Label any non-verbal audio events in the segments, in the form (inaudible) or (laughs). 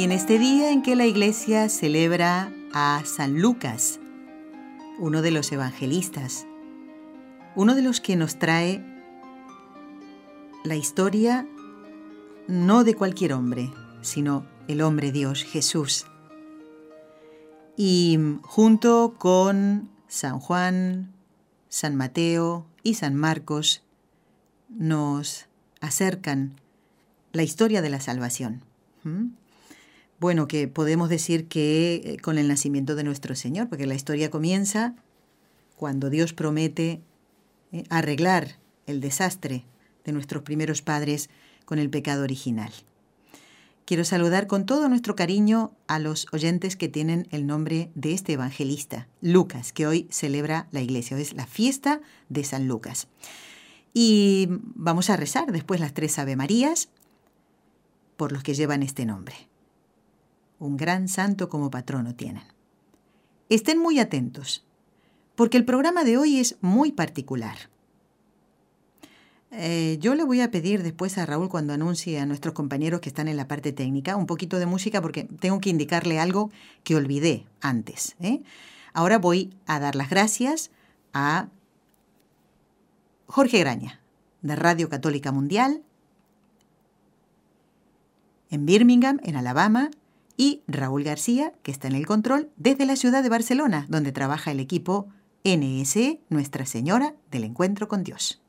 Y en este día en que la iglesia celebra a San Lucas, uno de los evangelistas, uno de los que nos trae la historia no de cualquier hombre, sino el hombre Dios, Jesús. Y junto con San Juan, San Mateo y San Marcos nos acercan la historia de la salvación. ¿Mm? Bueno, que podemos decir que eh, con el nacimiento de nuestro Señor, porque la historia comienza cuando Dios promete eh, arreglar el desastre de nuestros primeros padres con el pecado original. Quiero saludar con todo nuestro cariño a los oyentes que tienen el nombre de este evangelista, Lucas, que hoy celebra la iglesia. es la fiesta de San Lucas. Y vamos a rezar después las tres Ave Marías por los que llevan este nombre. Un gran santo como patrono tienen. Estén muy atentos, porque el programa de hoy es muy particular. Eh, yo le voy a pedir después a Raúl cuando anuncie a nuestros compañeros que están en la parte técnica un poquito de música porque tengo que indicarle algo que olvidé antes. ¿eh? Ahora voy a dar las gracias a Jorge Graña, de Radio Católica Mundial, en Birmingham, en Alabama, y Raúl García, que está en el control desde la ciudad de Barcelona, donde trabaja el equipo NSE Nuestra Señora del Encuentro con Dios.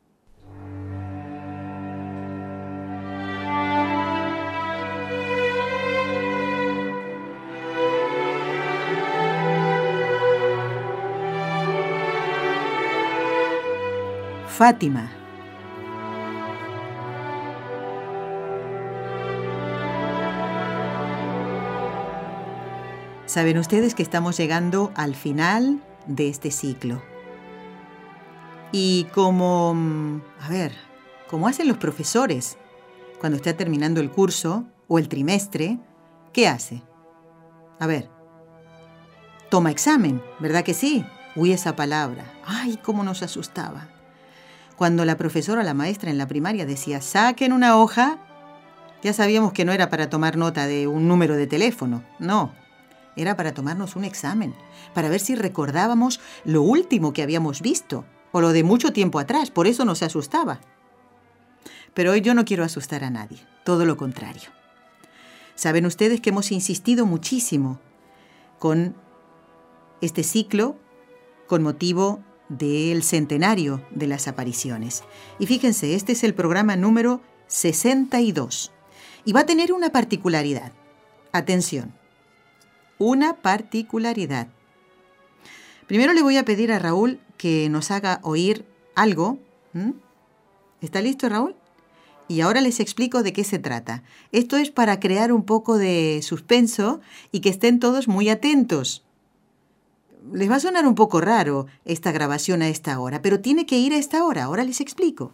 Fátima. Saben ustedes que estamos llegando al final de este ciclo. Y como, mm, a ver, como hacen los profesores cuando está terminando el curso o el trimestre, ¿qué hace? A ver, toma examen, ¿verdad que sí? Uy, esa palabra. Ay, cómo nos asustaba. Cuando la profesora, la maestra en la primaria decía, saquen una hoja, ya sabíamos que no era para tomar nota de un número de teléfono, no, era para tomarnos un examen, para ver si recordábamos lo último que habíamos visto, o lo de mucho tiempo atrás, por eso nos asustaba. Pero hoy yo no quiero asustar a nadie, todo lo contrario. Saben ustedes que hemos insistido muchísimo con este ciclo con motivo del centenario de las apariciones. Y fíjense, este es el programa número 62 y va a tener una particularidad. Atención, una particularidad. Primero le voy a pedir a Raúl que nos haga oír algo. ¿Está listo Raúl? Y ahora les explico de qué se trata. Esto es para crear un poco de suspenso y que estén todos muy atentos les va a sonar un poco raro esta grabación a esta hora, pero tiene que ir a esta hora. Ahora les explico.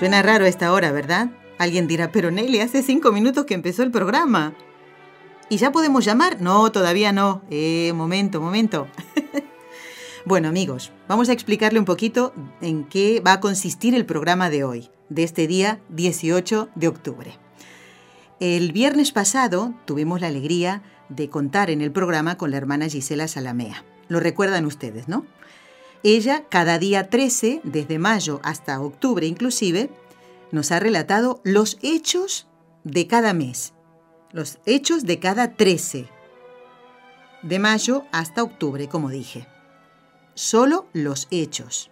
Suena raro esta hora, ¿verdad? Alguien dirá, pero Nelly, hace cinco minutos que empezó el programa. ¿Y ya podemos llamar? No, todavía no. Eh, momento, momento. (laughs) bueno, amigos, vamos a explicarle un poquito en qué va a consistir el programa de hoy, de este día 18 de octubre. El viernes pasado tuvimos la alegría de contar en el programa con la hermana Gisela Salamea. Lo recuerdan ustedes, ¿no? Ella, cada día 13, desde mayo hasta octubre inclusive, nos ha relatado los hechos de cada mes, los hechos de cada 13, de mayo hasta octubre, como dije. Solo los hechos.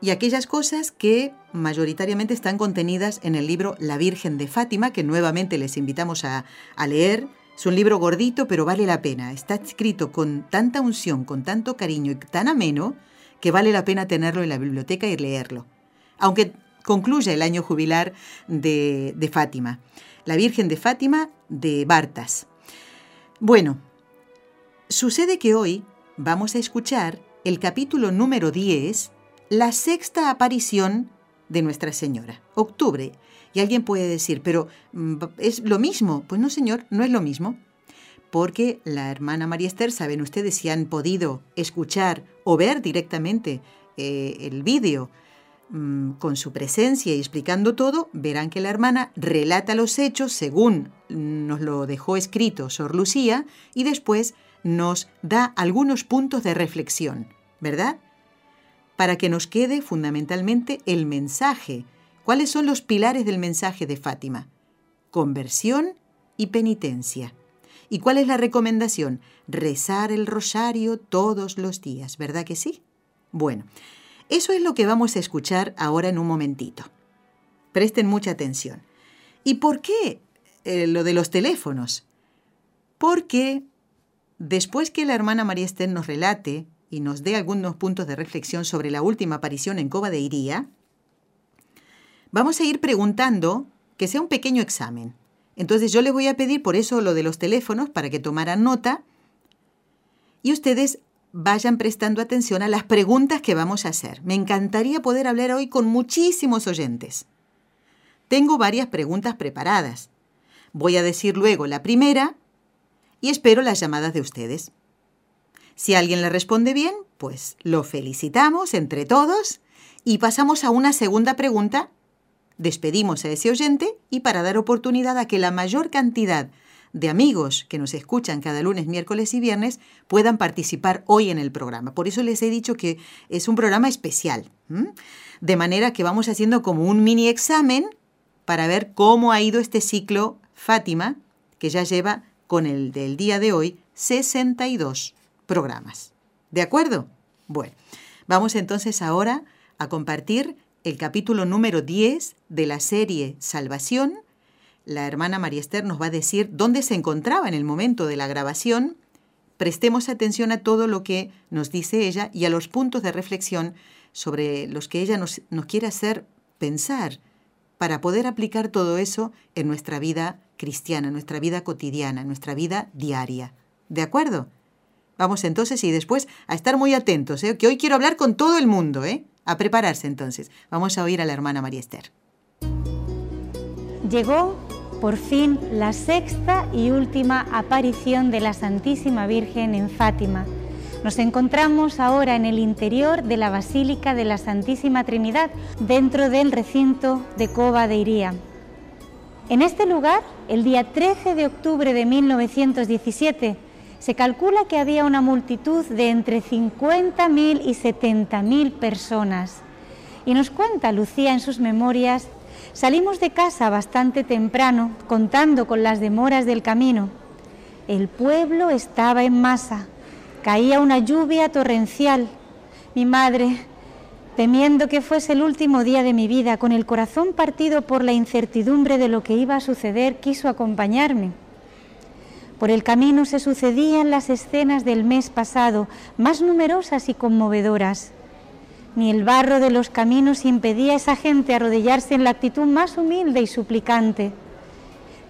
Y aquellas cosas que mayoritariamente están contenidas en el libro La Virgen de Fátima, que nuevamente les invitamos a, a leer. Es un libro gordito, pero vale la pena. Está escrito con tanta unción, con tanto cariño y tan ameno, que vale la pena tenerlo en la biblioteca y leerlo. Aunque concluya el año jubilar de, de Fátima. La Virgen de Fátima de Bartas. Bueno, sucede que hoy vamos a escuchar el capítulo número 10, la sexta aparición de Nuestra Señora, octubre. Y alguien puede decir, pero mm, ¿es lo mismo? Pues no, señor, no es lo mismo. Porque la hermana María Esther, saben ustedes si han podido escuchar o ver directamente eh, el vídeo Mm, con su presencia y explicando todo, verán que la hermana relata los hechos según nos lo dejó escrito Sor Lucía y después nos da algunos puntos de reflexión, ¿verdad? Para que nos quede fundamentalmente el mensaje. ¿Cuáles son los pilares del mensaje de Fátima? Conversión y penitencia. ¿Y cuál es la recomendación? Rezar el rosario todos los días, ¿verdad que sí? Bueno, eso es lo que vamos a escuchar ahora en un momentito. Presten mucha atención. ¿Y por qué eh, lo de los teléfonos? Porque después que la hermana María Esther nos relate y nos dé algunos puntos de reflexión sobre la última aparición en Cova de Iría, vamos a ir preguntando que sea un pequeño examen. Entonces yo les voy a pedir por eso lo de los teléfonos para que tomaran nota y ustedes vayan prestando atención a las preguntas que vamos a hacer. Me encantaría poder hablar hoy con muchísimos oyentes. Tengo varias preguntas preparadas. Voy a decir luego la primera y espero las llamadas de ustedes. Si alguien le responde bien, pues lo felicitamos entre todos y pasamos a una segunda pregunta. Despedimos a ese oyente y para dar oportunidad a que la mayor cantidad de amigos que nos escuchan cada lunes, miércoles y viernes puedan participar hoy en el programa. Por eso les he dicho que es un programa especial. De manera que vamos haciendo como un mini examen para ver cómo ha ido este ciclo Fátima, que ya lleva con el del día de hoy 62 programas. ¿De acuerdo? Bueno, vamos entonces ahora a compartir el capítulo número 10 de la serie Salvación la hermana María Esther nos va a decir dónde se encontraba en el momento de la grabación. Prestemos atención a todo lo que nos dice ella y a los puntos de reflexión sobre los que ella nos, nos quiere hacer pensar para poder aplicar todo eso en nuestra vida cristiana, nuestra vida cotidiana, nuestra vida diaria. ¿De acuerdo? Vamos entonces y después a estar muy atentos, ¿eh? que hoy quiero hablar con todo el mundo, ¿eh? A prepararse entonces. Vamos a oír a la hermana María Esther. Llegó por fin la sexta y última aparición de la Santísima Virgen en Fátima. Nos encontramos ahora en el interior de la Basílica de la Santísima Trinidad, dentro del recinto de Cova de Iría. En este lugar, el día 13 de octubre de 1917, se calcula que había una multitud de entre 50.000 y 70.000 personas. Y nos cuenta Lucía en sus memorias Salimos de casa bastante temprano, contando con las demoras del camino. El pueblo estaba en masa, caía una lluvia torrencial. Mi madre, temiendo que fuese el último día de mi vida, con el corazón partido por la incertidumbre de lo que iba a suceder, quiso acompañarme. Por el camino se sucedían las escenas del mes pasado, más numerosas y conmovedoras ni el barro de los caminos impedía a esa gente arrodillarse en la actitud más humilde y suplicante.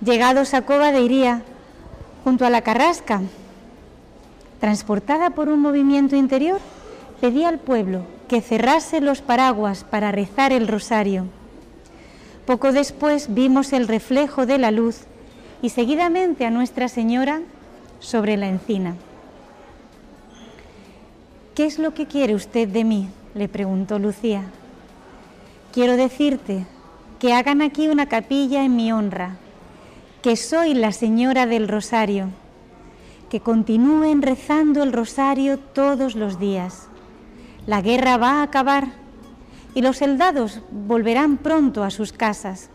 Llegados a Cova de Iría, junto a la carrasca, transportada por un movimiento interior, pedía al pueblo que cerrase los paraguas para rezar el rosario. Poco después vimos el reflejo de la luz y seguidamente a Nuestra Señora sobre la encina. ¿Qué es lo que quiere usted de mí? le preguntó Lucía. Quiero decirte que hagan aquí una capilla en mi honra, que soy la Señora del Rosario, que continúen rezando el rosario todos los días. La guerra va a acabar y los soldados volverán pronto a sus casas.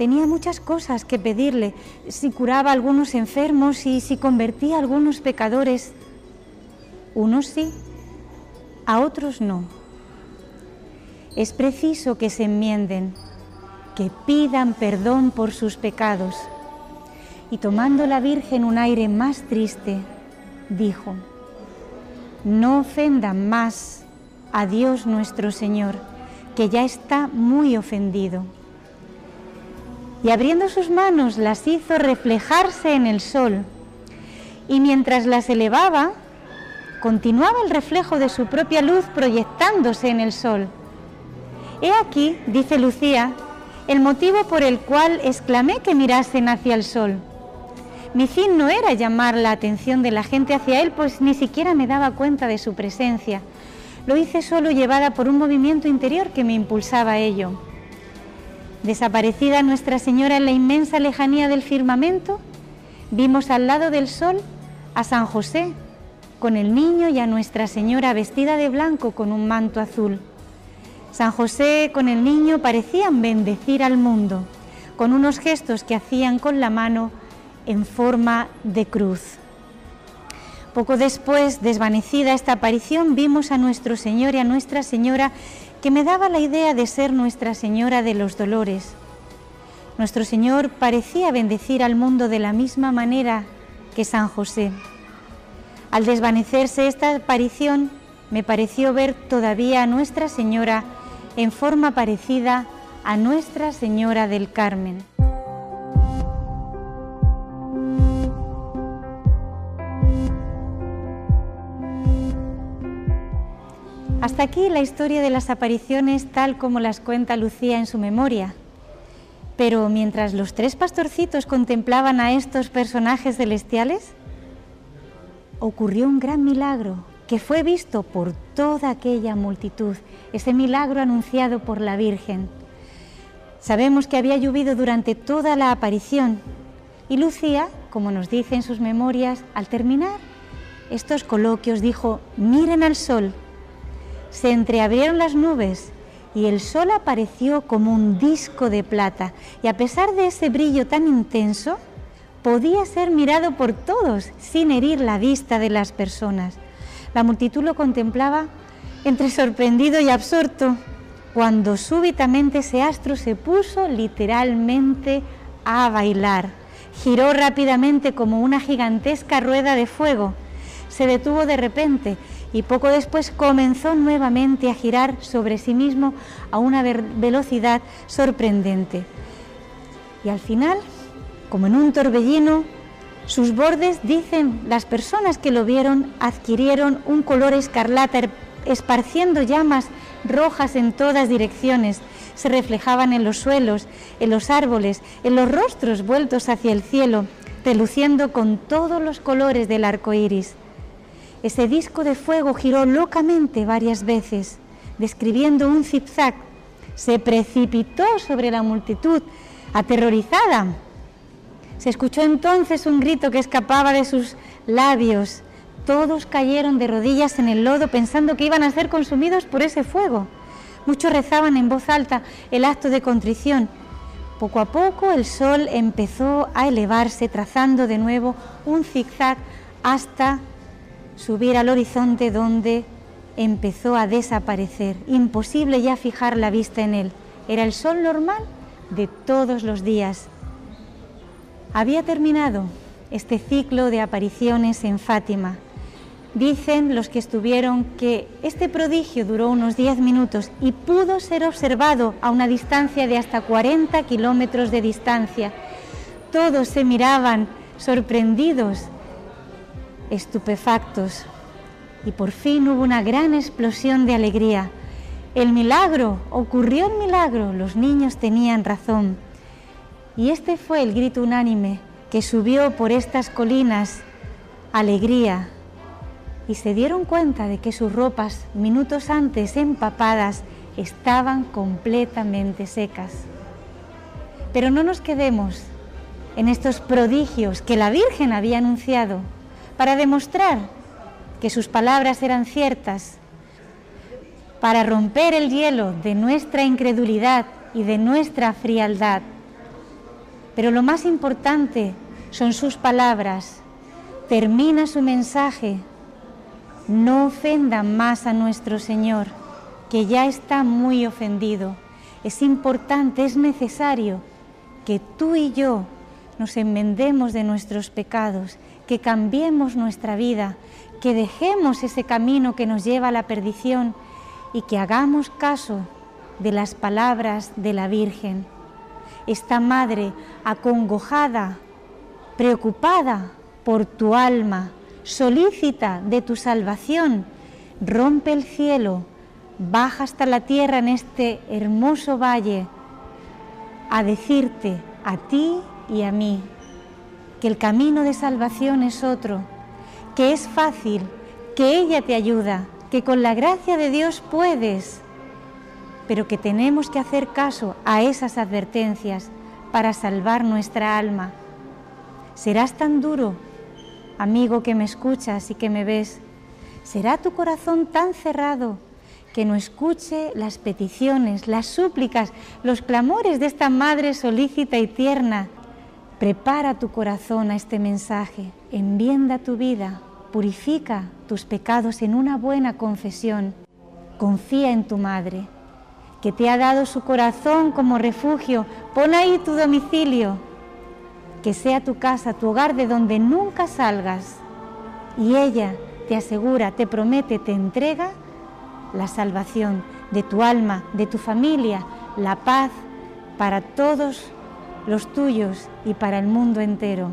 Tenía muchas cosas que pedirle, si curaba a algunos enfermos y si convertía a algunos pecadores. Unos sí, a otros no. Es preciso que se enmienden, que pidan perdón por sus pecados. Y tomando la Virgen un aire más triste, dijo, no ofendan más a Dios nuestro Señor, que ya está muy ofendido y abriendo sus manos las hizo reflejarse en el sol. Y mientras las elevaba, continuaba el reflejo de su propia luz proyectándose en el sol. He aquí, dice Lucía, el motivo por el cual exclamé que mirasen hacia el sol. Mi fin no era llamar la atención de la gente hacia él, pues ni siquiera me daba cuenta de su presencia. Lo hice solo llevada por un movimiento interior que me impulsaba a ello. Desaparecida Nuestra Señora en la inmensa lejanía del firmamento, vimos al lado del sol a San José con el niño y a Nuestra Señora vestida de blanco con un manto azul. San José con el niño parecían bendecir al mundo, con unos gestos que hacían con la mano en forma de cruz. Poco después, desvanecida esta aparición, vimos a nuestro Señor y a Nuestra Señora que me daba la idea de ser Nuestra Señora de los Dolores. Nuestro Señor parecía bendecir al mundo de la misma manera que San José. Al desvanecerse esta aparición, me pareció ver todavía a Nuestra Señora en forma parecida a Nuestra Señora del Carmen. Hasta aquí la historia de las apariciones tal como las cuenta Lucía en su memoria. Pero mientras los tres pastorcitos contemplaban a estos personajes celestiales, ocurrió un gran milagro que fue visto por toda aquella multitud, ese milagro anunciado por la Virgen. Sabemos que había llovido durante toda la aparición y Lucía, como nos dice en sus memorias, al terminar estos coloquios dijo, miren al sol, se entreabrieron las nubes y el sol apareció como un disco de plata y a pesar de ese brillo tan intenso, podía ser mirado por todos sin herir la vista de las personas. La multitud lo contemplaba entre sorprendido y absorto, cuando súbitamente ese astro se puso literalmente a bailar. Giró rápidamente como una gigantesca rueda de fuego. Se detuvo de repente y poco después comenzó nuevamente a girar sobre sí mismo a una velocidad sorprendente. Y al final, como en un torbellino, sus bordes, dicen las personas que lo vieron, adquirieron un color escarlata, esparciendo llamas rojas en todas direcciones. Se reflejaban en los suelos, en los árboles, en los rostros vueltos hacia el cielo, reluciendo con todos los colores del arco iris. Ese disco de fuego giró locamente varias veces, describiendo un zigzag. Se precipitó sobre la multitud, aterrorizada. Se escuchó entonces un grito que escapaba de sus labios. Todos cayeron de rodillas en el lodo pensando que iban a ser consumidos por ese fuego. Muchos rezaban en voz alta el acto de contrición. Poco a poco el sol empezó a elevarse, trazando de nuevo un zigzag hasta subir al horizonte donde empezó a desaparecer. Imposible ya fijar la vista en él. Era el sol normal de todos los días. Había terminado este ciclo de apariciones en Fátima. Dicen los que estuvieron que este prodigio duró unos 10 minutos y pudo ser observado a una distancia de hasta 40 kilómetros de distancia. Todos se miraban sorprendidos estupefactos y por fin hubo una gran explosión de alegría. El milagro, ocurrió el milagro, los niños tenían razón. Y este fue el grito unánime que subió por estas colinas, alegría, y se dieron cuenta de que sus ropas, minutos antes empapadas, estaban completamente secas. Pero no nos quedemos en estos prodigios que la Virgen había anunciado para demostrar que sus palabras eran ciertas, para romper el hielo de nuestra incredulidad y de nuestra frialdad. Pero lo más importante son sus palabras. Termina su mensaje. No ofendan más a nuestro Señor, que ya está muy ofendido. Es importante, es necesario que tú y yo nos enmendemos de nuestros pecados, que cambiemos nuestra vida, que dejemos ese camino que nos lleva a la perdición y que hagamos caso de las palabras de la Virgen. Esta madre acongojada, preocupada por tu alma, solícita de tu salvación, rompe el cielo, baja hasta la tierra en este hermoso valle a decirte a ti y a mí que el camino de salvación es otro, que es fácil, que ella te ayuda, que con la gracia de Dios puedes, pero que tenemos que hacer caso a esas advertencias para salvar nuestra alma. ¿Serás tan duro, amigo que me escuchas y que me ves? ¿Será tu corazón tan cerrado que no escuche las peticiones, las súplicas, los clamores de esta Madre solícita y tierna? Prepara tu corazón a este mensaje, enmienda tu vida, purifica tus pecados en una buena confesión. Confía en tu Madre, que te ha dado su corazón como refugio. Pon ahí tu domicilio, que sea tu casa, tu hogar de donde nunca salgas. Y ella te asegura, te promete, te entrega la salvación de tu alma, de tu familia, la paz para todos los tuyos y para el mundo entero.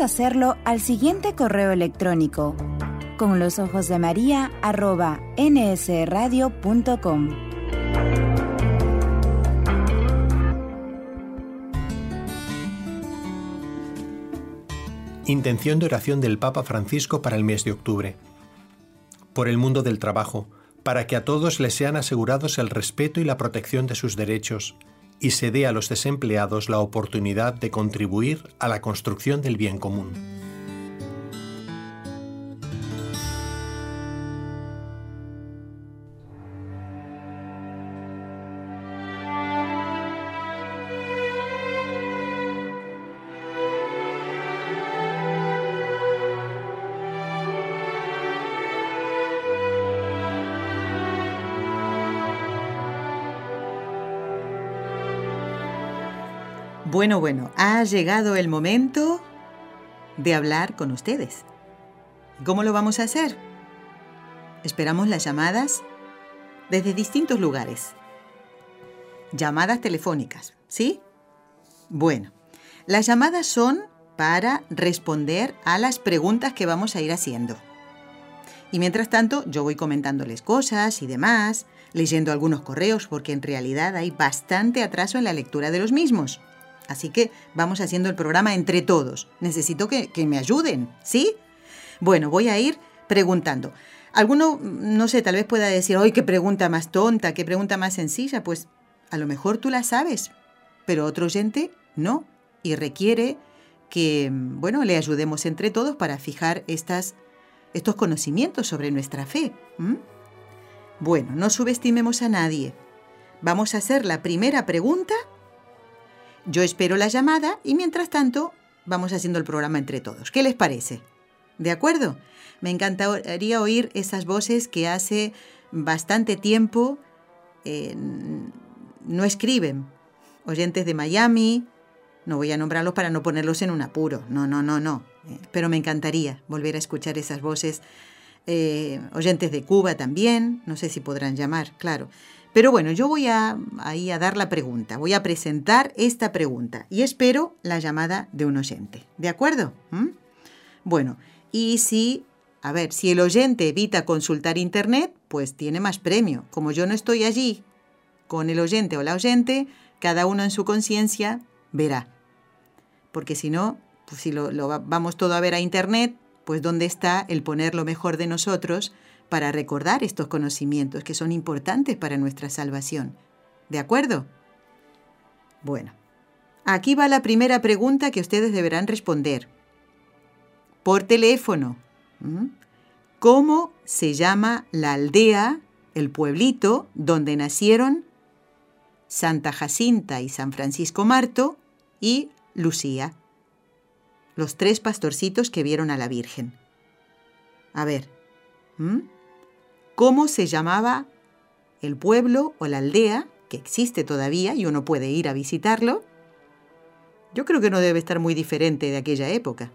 Hacerlo al siguiente correo electrónico con los ojos de María arroba nsradio.com. Intención de oración del Papa Francisco para el mes de octubre. Por el mundo del trabajo, para que a todos les sean asegurados el respeto y la protección de sus derechos, y se dé a los desempleados la oportunidad de contribuir a la construcción del bien común. Bueno, bueno, ha llegado el momento de hablar con ustedes. ¿Cómo lo vamos a hacer? Esperamos las llamadas desde distintos lugares. Llamadas telefónicas, ¿sí? Bueno, las llamadas son para responder a las preguntas que vamos a ir haciendo. Y mientras tanto, yo voy comentándoles cosas y demás, leyendo algunos correos, porque en realidad hay bastante atraso en la lectura de los mismos. Así que vamos haciendo el programa entre todos. Necesito que, me ayuden, ¿sí? Bueno, voy a ir preguntando. Alguno, no sé, tal vez pueda decir, ¡ay, qué pregunta más tonta, qué pregunta más sencilla! Pues a lo mejor tú la sabes, pero otro oyente no. Y requiere que, bueno, le ayudemos entre todos para fijar estos conocimientos sobre nuestra fe. Bueno, no subestimemos a nadie. Vamos a hacer la primera pregunta yo espero la llamada y mientras tanto vamos haciendo el programa entre todos. ¿Qué les parece? ¿De acuerdo? Me encantaría oír esas voces que hace bastante tiempo eh, no escriben. Oyentes de Miami, no voy a nombrarlos para no ponerlos en un apuro, no, no, no, no. Eh, pero me encantaría volver a escuchar esas voces. Eh, oyentes de Cuba también, no sé si podrán llamar, claro. Pero bueno, yo voy a, ahí a dar la pregunta, voy a presentar esta pregunta y espero la llamada de un oyente. ¿De acuerdo? ¿Mm? Bueno, y si, a ver, si el oyente evita consultar internet, pues tiene más premio. Como yo no estoy allí con el oyente o la oyente, cada uno en su conciencia verá. Porque si no, pues si lo, lo vamos todo a ver a internet, pues ¿dónde está el poner lo mejor de nosotros para recordar estos conocimientos que son importantes para nuestra salvación. ¿De acuerdo? Bueno, aquí va la primera pregunta que ustedes deberán responder. Por teléfono. ¿Cómo se llama la aldea, el pueblito donde nacieron Santa Jacinta y San Francisco Marto y Lucía? Los tres pastorcitos que vieron a la Virgen. A ver cómo se llamaba el pueblo o la aldea, que existe todavía y uno puede ir a visitarlo, yo creo que no debe estar muy diferente de aquella época.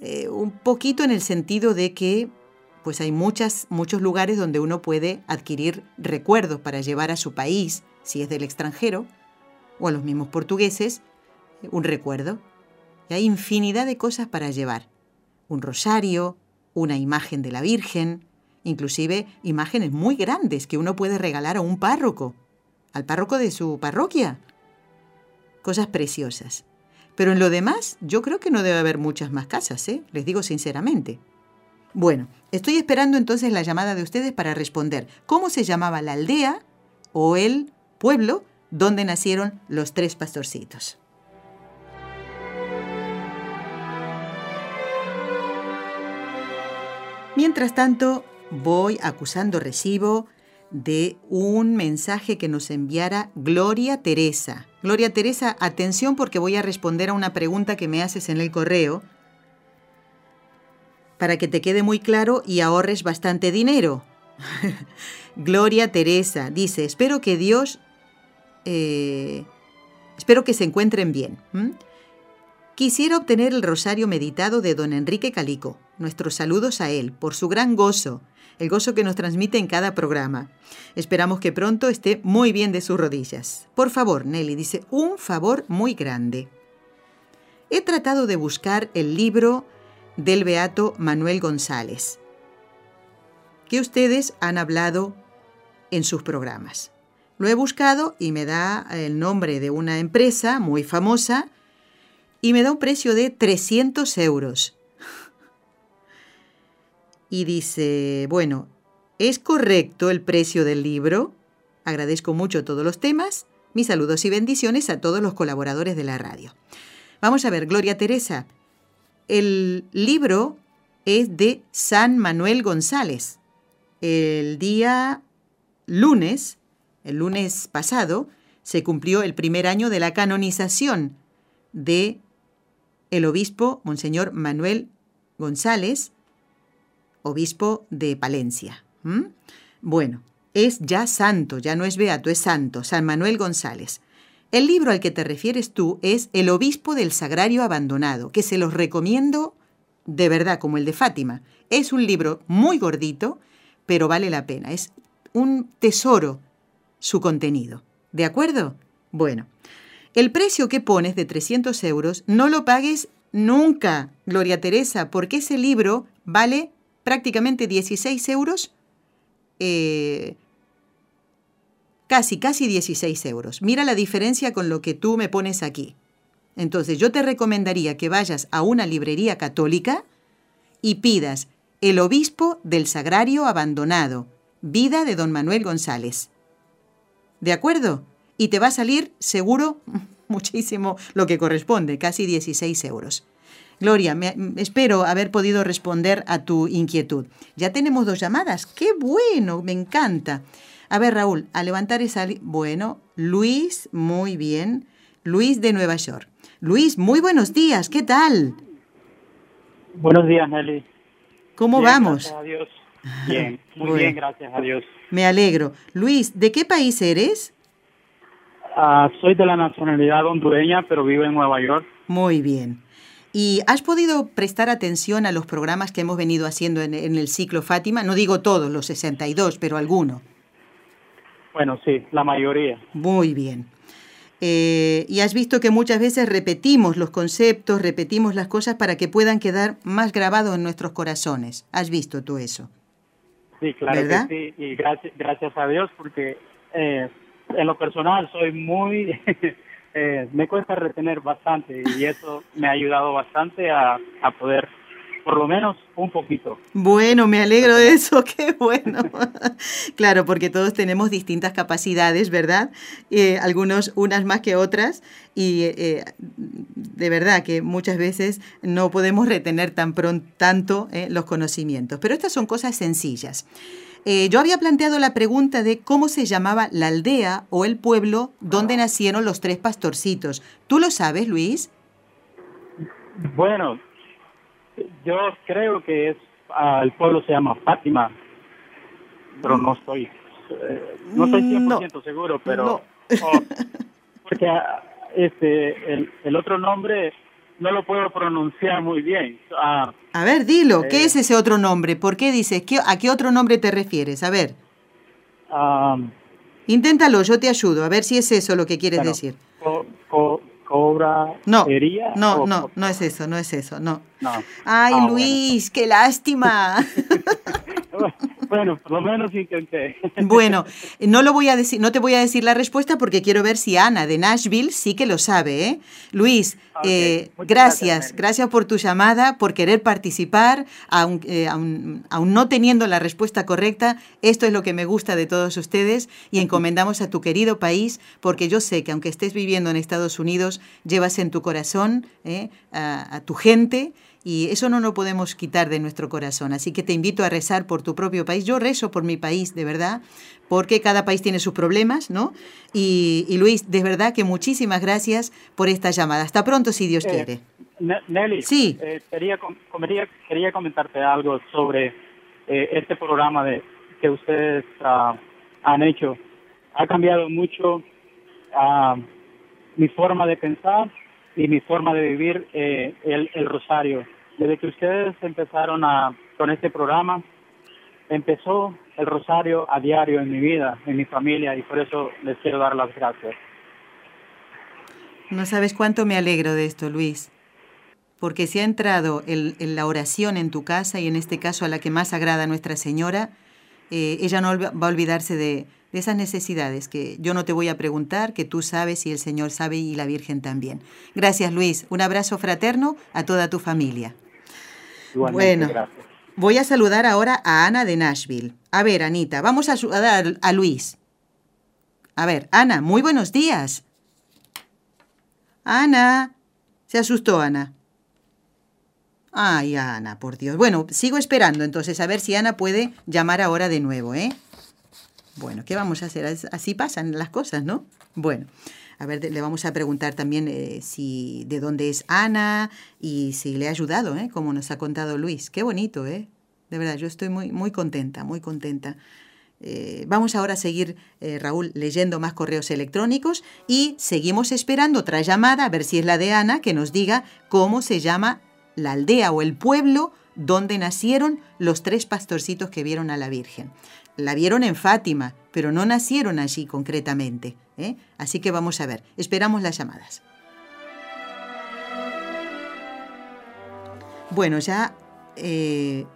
Eh, un poquito en el sentido de que pues hay muchas, muchos lugares donde uno puede adquirir recuerdos para llevar a su país, si es del extranjero, o a los mismos portugueses, un recuerdo. Y hay infinidad de cosas para llevar. Un rosario, una imagen de la Virgen, inclusive imágenes muy grandes que uno puede regalar a un párroco, al párroco de su parroquia. Cosas preciosas. Pero en lo demás, yo creo que no debe haber muchas más casas, ¿eh? les digo sinceramente. Bueno, estoy esperando entonces la llamada de ustedes para responder cómo se llamaba la aldea o el pueblo donde nacieron los tres pastorcitos. Mientras tanto, voy acusando recibo de un mensaje que nos enviara Gloria Teresa. Gloria Teresa, atención porque voy a responder a una pregunta que me haces en el correo para que te quede muy claro y ahorres bastante dinero. (laughs) Gloria Teresa dice, espero que Dios, eh, espero que se encuentren bien. Quisiera obtener el rosario meditado de don Enrique Calico. Nuestros saludos a él por su gran gozo, el gozo que nos transmite en cada programa. Esperamos que pronto esté muy bien de sus rodillas. Por favor, Nelly dice, un favor muy grande. He tratado de buscar el libro del beato Manuel González, que ustedes han hablado en sus programas. Lo he buscado y me da el nombre de una empresa muy famosa y me da un precio de 300 euros. Y dice, bueno, ¿es correcto el precio del libro? Agradezco mucho todos los temas. Mis saludos y bendiciones a todos los colaboradores de la radio. Vamos a ver, Gloria Teresa. El libro es de San Manuel González. El día lunes, el lunes pasado, se cumplió el primer año de la canonización de el obispo Monseñor Manuel González, obispo de Palencia. Bueno, es ya santo, ya no es beato, es santo, San Manuel González. El libro al que te refieres tú es El obispo del sagrario abandonado, que se los recomiendo de verdad, como el de Fátima. Es un libro muy gordito, pero vale la pena. Es un tesoro su contenido. ¿De acuerdo? Bueno, el precio que pones de 300 euros no lo pagues nunca, Gloria Teresa, porque ese libro vale prácticamente 16 euros. Eh, casi, casi 16 euros. Mira la diferencia con lo que tú me pones aquí. Entonces yo te recomendaría que vayas a una librería católica y pidas El Obispo del Sagrario Abandonado, vida de don Manuel González. ¿De acuerdo? y te va a salir seguro (laughs) muchísimo lo que corresponde, casi 16 euros. Gloria, me, espero haber podido responder a tu inquietud. Ya tenemos dos llamadas. ¡Qué bueno! Me encanta. A ver, Raúl, a levantar esa... Bueno, Luis, muy bien. Luis de Nueva York. Luis, muy buenos días, ¿qué tal? Buenos días, Nelly. ¿Cómo vamos? Gracias a Dios. Bien, (laughs) muy bien, gracias a Dios. Me alegro. Luis, ¿de qué país eres? Ah, soy de la nacionalidad hondureña, pero vivo en Nueva York. Muy bien. ¿Y has podido prestar atención a los programas que hemos venido haciendo en, en el ciclo Fátima? No digo todos, los 62, pero alguno. Bueno, sí, la mayoría. Muy bien. Eh, y has visto que muchas veces repetimos los conceptos, repetimos las cosas para que puedan quedar más grabados en nuestros corazones. ¿Has visto tú eso? Sí, claro ¿Verdad? que sí. Y gracias, gracias a Dios porque eh, en lo personal soy muy... (laughs) eh, me cuesta retener bastante y eso me ha ayudado bastante a, a poder por lo menos un poquito. Bueno, me alegro de eso, (laughs) qué bueno. (laughs) claro, porque todos tenemos distintas capacidades, ¿verdad? Eh, algunos unas más que otras y eh, de verdad que muchas veces no podemos retener tan pronto tanto eh, los conocimientos. Pero estas son cosas sencillas. Eh, yo había planteado la pregunta de cómo se llamaba la aldea o el pueblo donde nacieron los tres pastorcitos. ¿Tú lo sabes, Luis? Bueno, yo creo que es ah, el pueblo se llama Fátima, pero no estoy eh, no estoy 100% No. seguro, pero No. (laughs) oh, porque ah, este el, el otro nombre no lo puedo pronunciar muy bien. Ah, A ver, dilo, ¿qué Eh. es ese otro nombre? ¿Por qué dices? ¿Qué- ¿A qué otro nombre te refieres? A ver, ah, inténtalo, yo te ayudo, a ver si es eso lo que quieres bueno, decir. co- co- cobra No, no, o- no, no es eso, no es eso, no. no. Ay, Ah, bueno. Luis, qué lástima. (laughs) (laughs) Bueno, por lo menos intenté. (laughs) Bueno, no lo voy a decir, no te voy a decir la respuesta porque quiero ver si Ana de Nashville sí que lo sabe, ¿eh? Luis, Ok, eh, gracias, gracias, por tu llamada, por querer participar, aun, eh, aun- aun no teniendo la respuesta correcta. Esto es lo que me gusta de todos ustedes y encomendamos a tu querido país porque yo sé que aunque estés viviendo en Estados Unidos, llevas en tu corazón a, a tu gente y eso no lo podemos quitar de nuestro corazón. Así que te invito a rezar por tu propio país. Yo rezo por mi país, de verdad, porque cada país tiene sus problemas, ¿no? Y, y Luis, de verdad que muchísimas gracias por esta llamada. Hasta pronto, si Dios Eh, quiere. Ne- Nelly, Sí. eh, quería, quería, quería comentarte algo sobre eh, este programa de, que ustedes ah, han hecho. Ha cambiado mucho ah, mi forma de pensar y mi forma de vivir eh, el, el rosario. Desde que ustedes empezaron a, con este programa, empezó el rosario a diario en mi vida, en mi familia, y por eso les quiero dar las gracias. No sabes cuánto me alegro de esto, Luis. Porque si ha entrado el- la oración en tu casa y en este caso a la que más agrada a Nuestra Señora, eh, ella no va a olvidarse de esas necesidades que yo no te voy a preguntar, que tú sabes y el Señor sabe y la Virgen también. Gracias, Luis. Un abrazo fraterno a toda tu familia. Igualmente, Bueno. gracias. Voy a saludar ahora a Ana de Nashville. A ver, Anita, vamos a saludar a Luis. A ver, Ana, muy buenos días. Ana. Se asustó Ana. Ay, Ana, por Dios. Bueno, sigo esperando entonces a ver si Ana puede llamar ahora de nuevo, ¿eh? Bueno, ¿qué vamos a hacer? Así pasan las cosas, ¿no? Bueno, a ver, le vamos a preguntar también eh, si de dónde es Ana y si le ha ayudado, ¿eh? Como nos ha contado Luis. Qué bonito, ¿eh? De verdad, yo estoy muy, muy contenta, muy contenta. Eh, vamos ahora a seguir, eh, Raúl, leyendo más correos electrónicos y seguimos esperando otra llamada, a ver si es la de Ana, que nos diga cómo se llama la aldea o el pueblo donde nacieron los tres pastorcitos que vieron a la Virgen. La vieron en Fátima, pero no nacieron allí concretamente. ¿eh? Así que vamos a ver, esperamos las llamadas. Bueno, ya eh,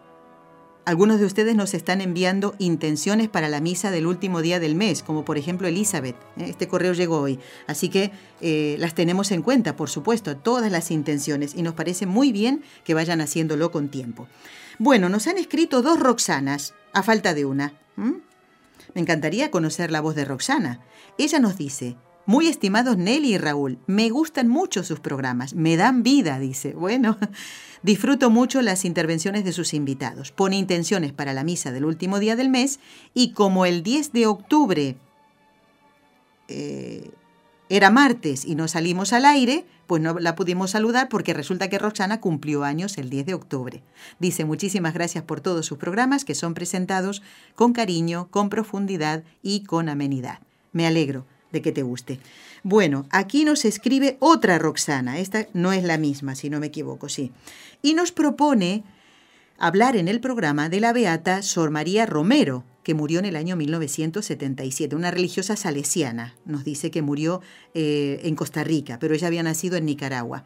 algunos de ustedes nos están enviando intenciones para la misa del último día del mes, como por ejemplo Elizabeth. ¿eh? Este correo llegó hoy. Así que eh, las tenemos en cuenta, por supuesto, todas las intenciones. Y nos parece muy bien que vayan haciéndolo con tiempo. Bueno, nos han escrito dos Roxanas, a falta de una. Me encantaría conocer la voz de Roxana. Ella nos dice, muy estimados Nelly y Raúl, me gustan mucho sus programas, me dan vida, dice. Bueno, (laughs) disfruto mucho las intervenciones de sus invitados. Pone intenciones para la misa del último día del mes y como el 10 de octubre, eh, era martes y no salimos al aire, pues no la pudimos saludar porque resulta que Roxana cumplió años el 10 de octubre. Dice muchísimas gracias por todos sus programas que son presentados con cariño, con profundidad y con amenidad. Me alegro de que te guste. Bueno, aquí nos escribe otra Roxana, esta no es la misma, si no me equivoco, sí. Y nos propone hablar en el programa de la beata Sor María Romero, que murió en el año 1977, una religiosa salesiana. Nos dice que murió eh, en Costa Rica, pero ella había nacido en Nicaragua.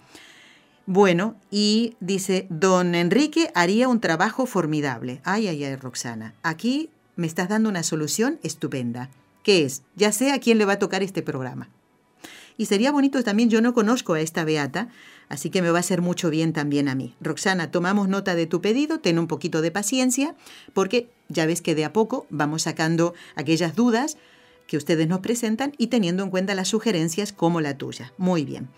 Bueno, y dice, don Enrique haría un trabajo formidable. Ay, ay, ay, Roxana, aquí me estás dando una solución estupenda. ¿Qué es? Ya sé a quién le va a tocar este programa. Y sería bonito también, yo no conozco a esta beata, así que me va a hacer mucho bien también a mí. Roxana, tomamos nota de tu pedido, ten un poquito de paciencia, porque ya ves que de a poco vamos sacando aquellas dudas que ustedes nos presentan y teniendo en cuenta las sugerencias como la tuya. Muy bien.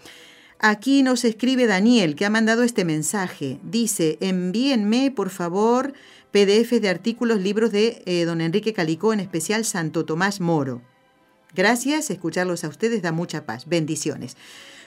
Aquí nos escribe Daniel, que ha mandado este mensaje. Dice, envíenme, por favor, PDF de artículos, libros de eh, don Enrique Calicó, en especial Santo Tomás Moro. Gracias, escucharlos a ustedes da mucha paz. Bendiciones.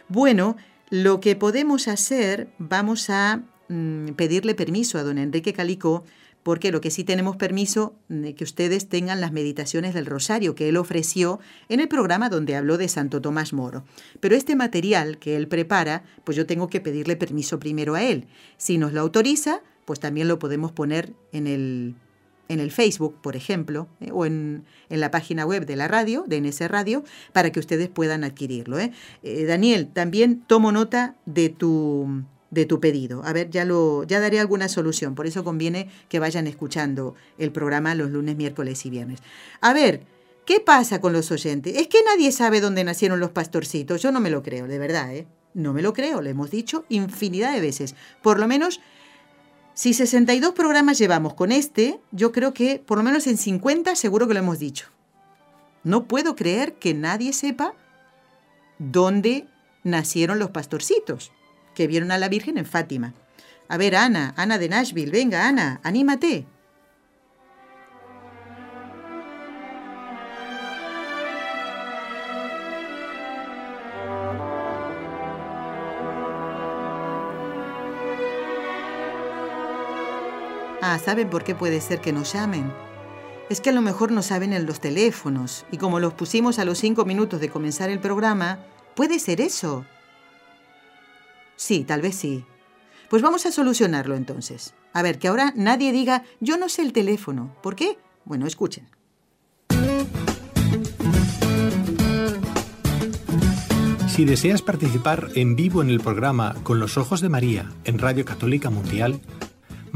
Bueno, lo que podemos hacer, vamos a mm, pedirle permiso a don Enrique Calicó porque lo que sí tenemos permiso de que ustedes tengan las meditaciones del rosario que él ofreció en el programa donde habló de Santo Tomás Moro. Pero este material que él prepara, pues yo tengo que pedirle permiso primero a él. Si nos lo autoriza, pues también lo podemos poner en el, en el Facebook, por ejemplo, eh, o en, en, la página web de la radio, de NS Radio, para que ustedes puedan adquirirlo. ¿eh? Eh, Daniel, también tomo nota de tu de tu pedido. A ver, ya lo ya daré alguna solución, por eso conviene que vayan escuchando el programa los lunes, miércoles y viernes. A ver, ¿qué pasa con los oyentes? Es que nadie sabe dónde nacieron los pastorcitos, yo no me lo creo, de verdad, ¿eh? No me lo creo, lo hemos dicho infinidad de veces. Por lo menos si 62 programas llevamos con este, yo creo que por lo menos en 50 seguro que lo hemos dicho. No puedo creer que nadie sepa dónde nacieron los pastorcitos que vieron a la Virgen en Fátima. A ver, Ana, Ana de Nashville, venga, Ana, anímate. Ah, ¿saben por qué puede ser que nos llamen? Es que a lo mejor no saben en los teléfonos y como los pusimos a los cinco minutos de comenzar el programa, puede ser eso. Sí, tal vez sí. Pues vamos a solucionarlo entonces. A ver, que ahora nadie diga, yo no sé el teléfono. ¿Por qué? Bueno, escuchen. Si deseas participar en vivo en el programa Con los Ojos de María en Radio Católica Mundial,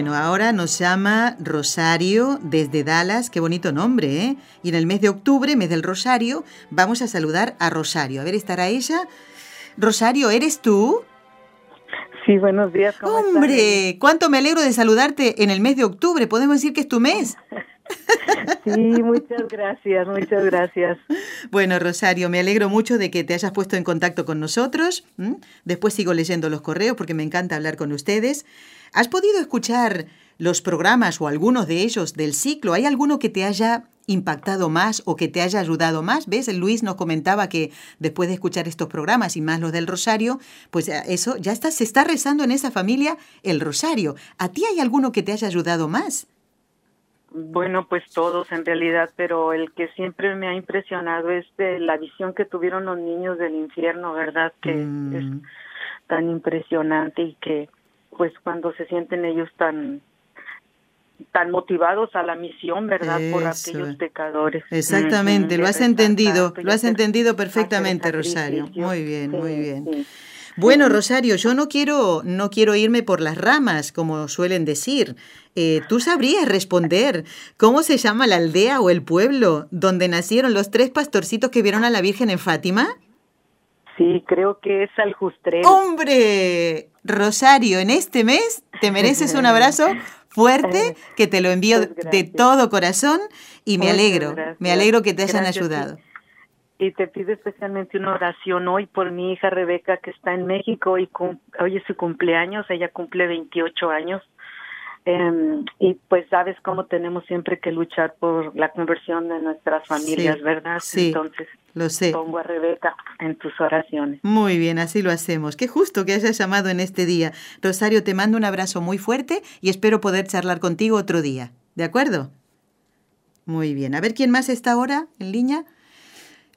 Bueno, ahora nos llama Rosario desde Dallas, qué bonito nombre, ¿eh? Y en el mes de octubre, mes del Rosario, vamos a saludar a Rosario. A ver, ¿estará ella? Rosario, ¿eres tú? Sí, buenos días. ¿cómo Hombre, cuánto me alegro de saludarte en el mes de octubre. Podemos decir que es tu mes. (laughs) Sí, muchas gracias, muchas gracias. Bueno, Rosario, me alegro mucho de que te hayas puesto en contacto con nosotros. Después sigo leyendo los correos porque me encanta hablar con ustedes. ¿Has podido escuchar los programas o algunos de ellos del ciclo? ¿Hay alguno que te haya impactado más o que te haya ayudado más? ¿Ves? Luis nos comentaba que después de escuchar estos programas y más los del Rosario, pues eso ya está, se está rezando en esa familia el Rosario. ¿A ti hay alguno que te haya ayudado más? Bueno, pues todos en realidad, pero el que siempre me ha impresionado es de la visión que tuvieron los niños del infierno, ¿verdad? Que mm. es tan impresionante y que pues cuando se sienten ellos tan tan motivados a la misión, ¿verdad? Por aquellos pecadores. Exactamente, lo has entendido, lo has entendido perfectamente, Rosario. Muy bien, muy bien. Bueno, Rosario, yo no quiero, no quiero irme por las ramas, como suelen decir. Eh, ¿Tú sabrías responder cómo se llama la aldea o el pueblo donde nacieron los tres pastorcitos que vieron a la Virgen en Fátima? Sí, creo que es Aljustrel. ¡Hombre! Rosario, en este mes te mereces un abrazo fuerte (laughs) que te lo envío de todo corazón y me alegro, me alegro que te hayan ayudado. Y te pido especialmente una oración hoy por mi hija Rebeca que está en México y hoy es su cumpleaños, ella cumple 28 años. Em, y pues sabes cómo tenemos siempre que luchar por la conversión de nuestras familias, ¿verdad? Sí, Entonces, lo sé. pongo a Rebeca en tus oraciones. Muy bien, así lo hacemos. Qué justo que hayas llamado en este día. Rosario, te mando un abrazo muy fuerte y espero poder charlar contigo otro día. ¿De acuerdo? Muy bien. A ver quién más está ahora en línea.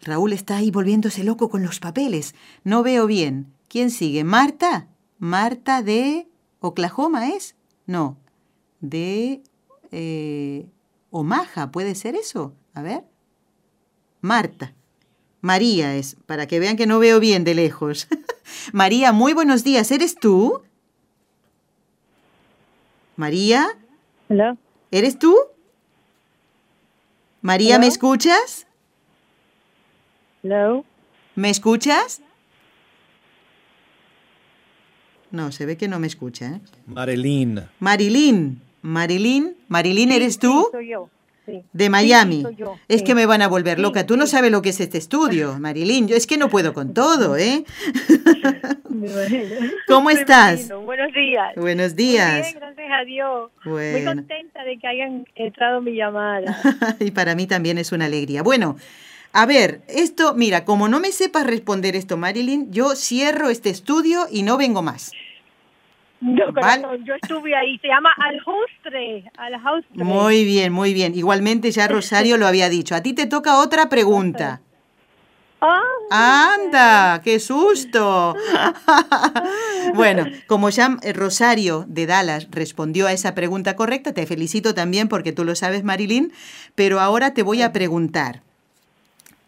Raúl está ahí volviéndose loco con los papeles. No veo bien. ¿Quién sigue? ¿Marta? ¿Marta de Oklahoma es? No de eh, Omaha, ¿puede ser eso? A ver. Marta. María es, para que vean que no veo bien de lejos. (laughs) María, muy buenos días. ¿Eres tú? María. Hola. ¿Eres tú? María, ¿me escuchas? Hello. ¿Me escuchas? No, se ve que no me escucha. ¿eh? Marilyn. Marilyn. Marilyn, Marilyn, ¿eres tú? soy yo. De Miami. Es que me van a volver loca. Tú no sabes lo que es este estudio, Marilyn. Yo es que no puedo con todo, ¿eh? (laughs) (laughs) ¿Cómo estás? Buenos días. Buenos días. Muy bien, gracias a Dios. Muy contenta de que hayan entrado mi llamada. (laughs) y para mí también es una alegría. Bueno, a ver, esto, mira, como no me sepas responder esto, Marilyn, yo cierro este estudio y no vengo más. No, yo estuve ahí, se llama Aljustre, Aljustre. Muy bien, muy bien. Igualmente ya Rosario lo había dicho. A ti te toca otra pregunta. Ah, ¡Anda! ¡Qué susto! (laughs) bueno, como ya eh, Rosario de Dallas respondió a esa pregunta correcta, te felicito también porque tú lo sabes, Marilyn, pero ahora te voy a preguntar.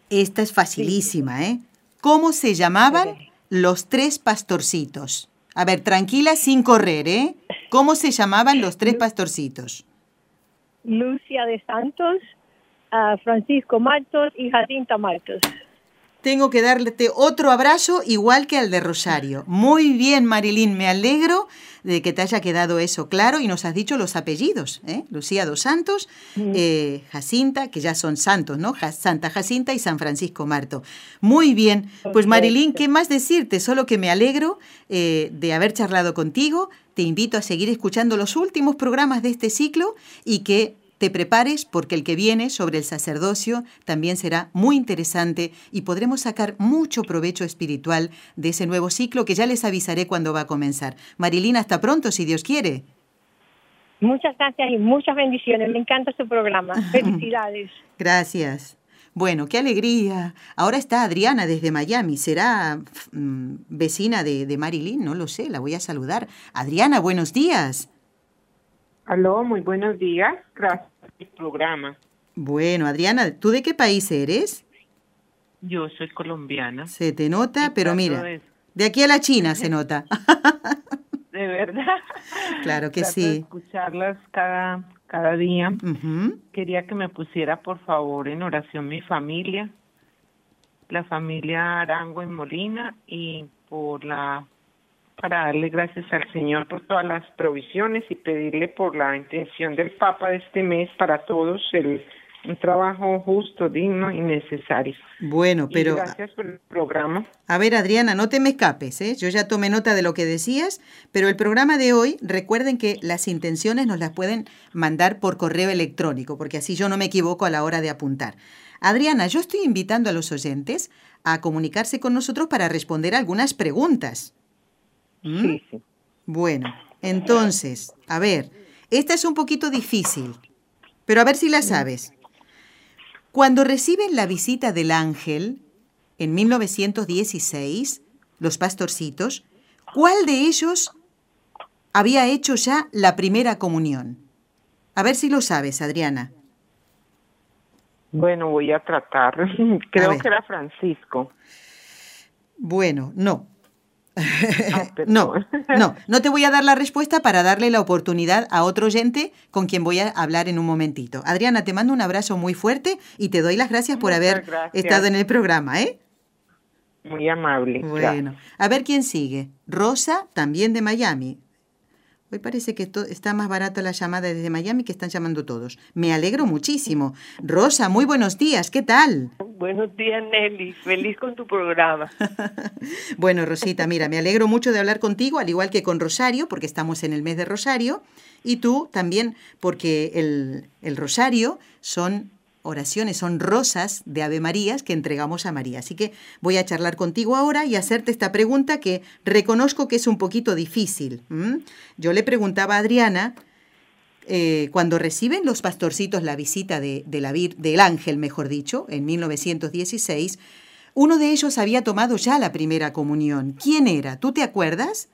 Esta es facilísima, ¿eh? ¿Cómo se llamaban los tres pastorcitos? A ver, tranquila sin correr, ¿eh? ¿Cómo se llamaban los tres pastorcitos? Lucia de Santos, Francisco Martos y Jacinta Martos. Tengo que darte otro abrazo igual que al de Rosario. Muy bien, Marilyn, me alegro de que te haya quedado eso claro y nos has dicho los apellidos, ¿eh? Lucía dos Santos, eh, Jacinta, que ya son santos, ¿no? Santa Jacinta y San Francisco Marto. Muy bien, pues Marilyn, ¿qué más decirte? Solo que me alegro eh, de haber charlado contigo, te invito a seguir escuchando los últimos programas de este ciclo y que te prepares porque el que viene sobre el sacerdocio también será muy interesante y podremos sacar mucho provecho espiritual de ese nuevo ciclo que ya les avisaré cuando va a comenzar. Marilina, hasta pronto, si Dios quiere. Muchas gracias y muchas bendiciones. Me encanta su programa. (laughs) Felicidades. Gracias. Bueno, qué alegría. Ahora está Adriana desde Miami. ¿Será mm, vecina de, de Marilyn? No lo sé, la voy a saludar. Adriana, buenos días. Aló, muy buenos días. Gracias por el programa. Bueno, Adriana, ¿tú de qué país eres? Yo soy colombiana. Se te nota, pero mira, de aquí a la China se (laughs) nota. de verdad. Claro que sí. escucharlas cada, cada día. Quería que me pusiera, por favor, en oración mi familia, la familia Arango en Molina y por la para darle gracias al Señor por todas las provisiones y pedirle por la intención del Papa de este mes para todos el un trabajo justo, digno y necesario. Bueno, pero... gracias por el programa. A ver, Adriana, no te me escapes, ¿eh? Yo ya tomé nota de lo que decías, pero el programa de hoy, recuerden que las intenciones nos las pueden mandar por correo electrónico, porque así yo no me equivoco a la hora de apuntar. Adriana, yo estoy invitando a los oyentes a comunicarse con nosotros para responder algunas preguntas. ¿Mm? Sí, sí. Bueno, entonces, a ver, esta es un poquito difícil, pero a ver si la sabes. Cuando reciben la visita del ángel, en 1916, los pastorcitos, ¿cuál de ellos había hecho ya la primera comunión? A ver si lo sabes, Adriana. Bueno, voy a tratar. (laughs) Creo que era Francisco. Bueno, no. Ah, no, (laughs) no, no te voy a dar la respuesta para darle la oportunidad a otro oyente con quien voy a hablar en un momentito. Adriana, te mando un abrazo muy fuerte y te doy las gracias por haber estado en el programa, ¿eh? Muy amable. Bueno, a ver quién sigue. Rosa, también de Miami. Hoy parece que está más barata la llamada desde Miami que están llamando todos. Me alegro muchísimo. Rosa, muy buenos días, ¿qué tal? Buenos días, Nelly. Feliz con tu programa. (laughs) bueno, Rosita, mira, me alegro mucho de hablar contigo, al igual que con Rosario, porque estamos en el mes de Rosario, y tú también, porque el, el Rosario son oraciones, son rosas de Ave Marías que entregamos a María. Así que voy a charlar contigo ahora y hacerte esta pregunta que reconozco que es un poquito difícil. Yo le preguntaba a Adriana, eh, cuando reciben los pastorcitos la visita de, la del ángel, mejor dicho, en 1916, uno de ellos había tomado ya la primera comunión. ¿Quién era? ¿Tú te acuerdas?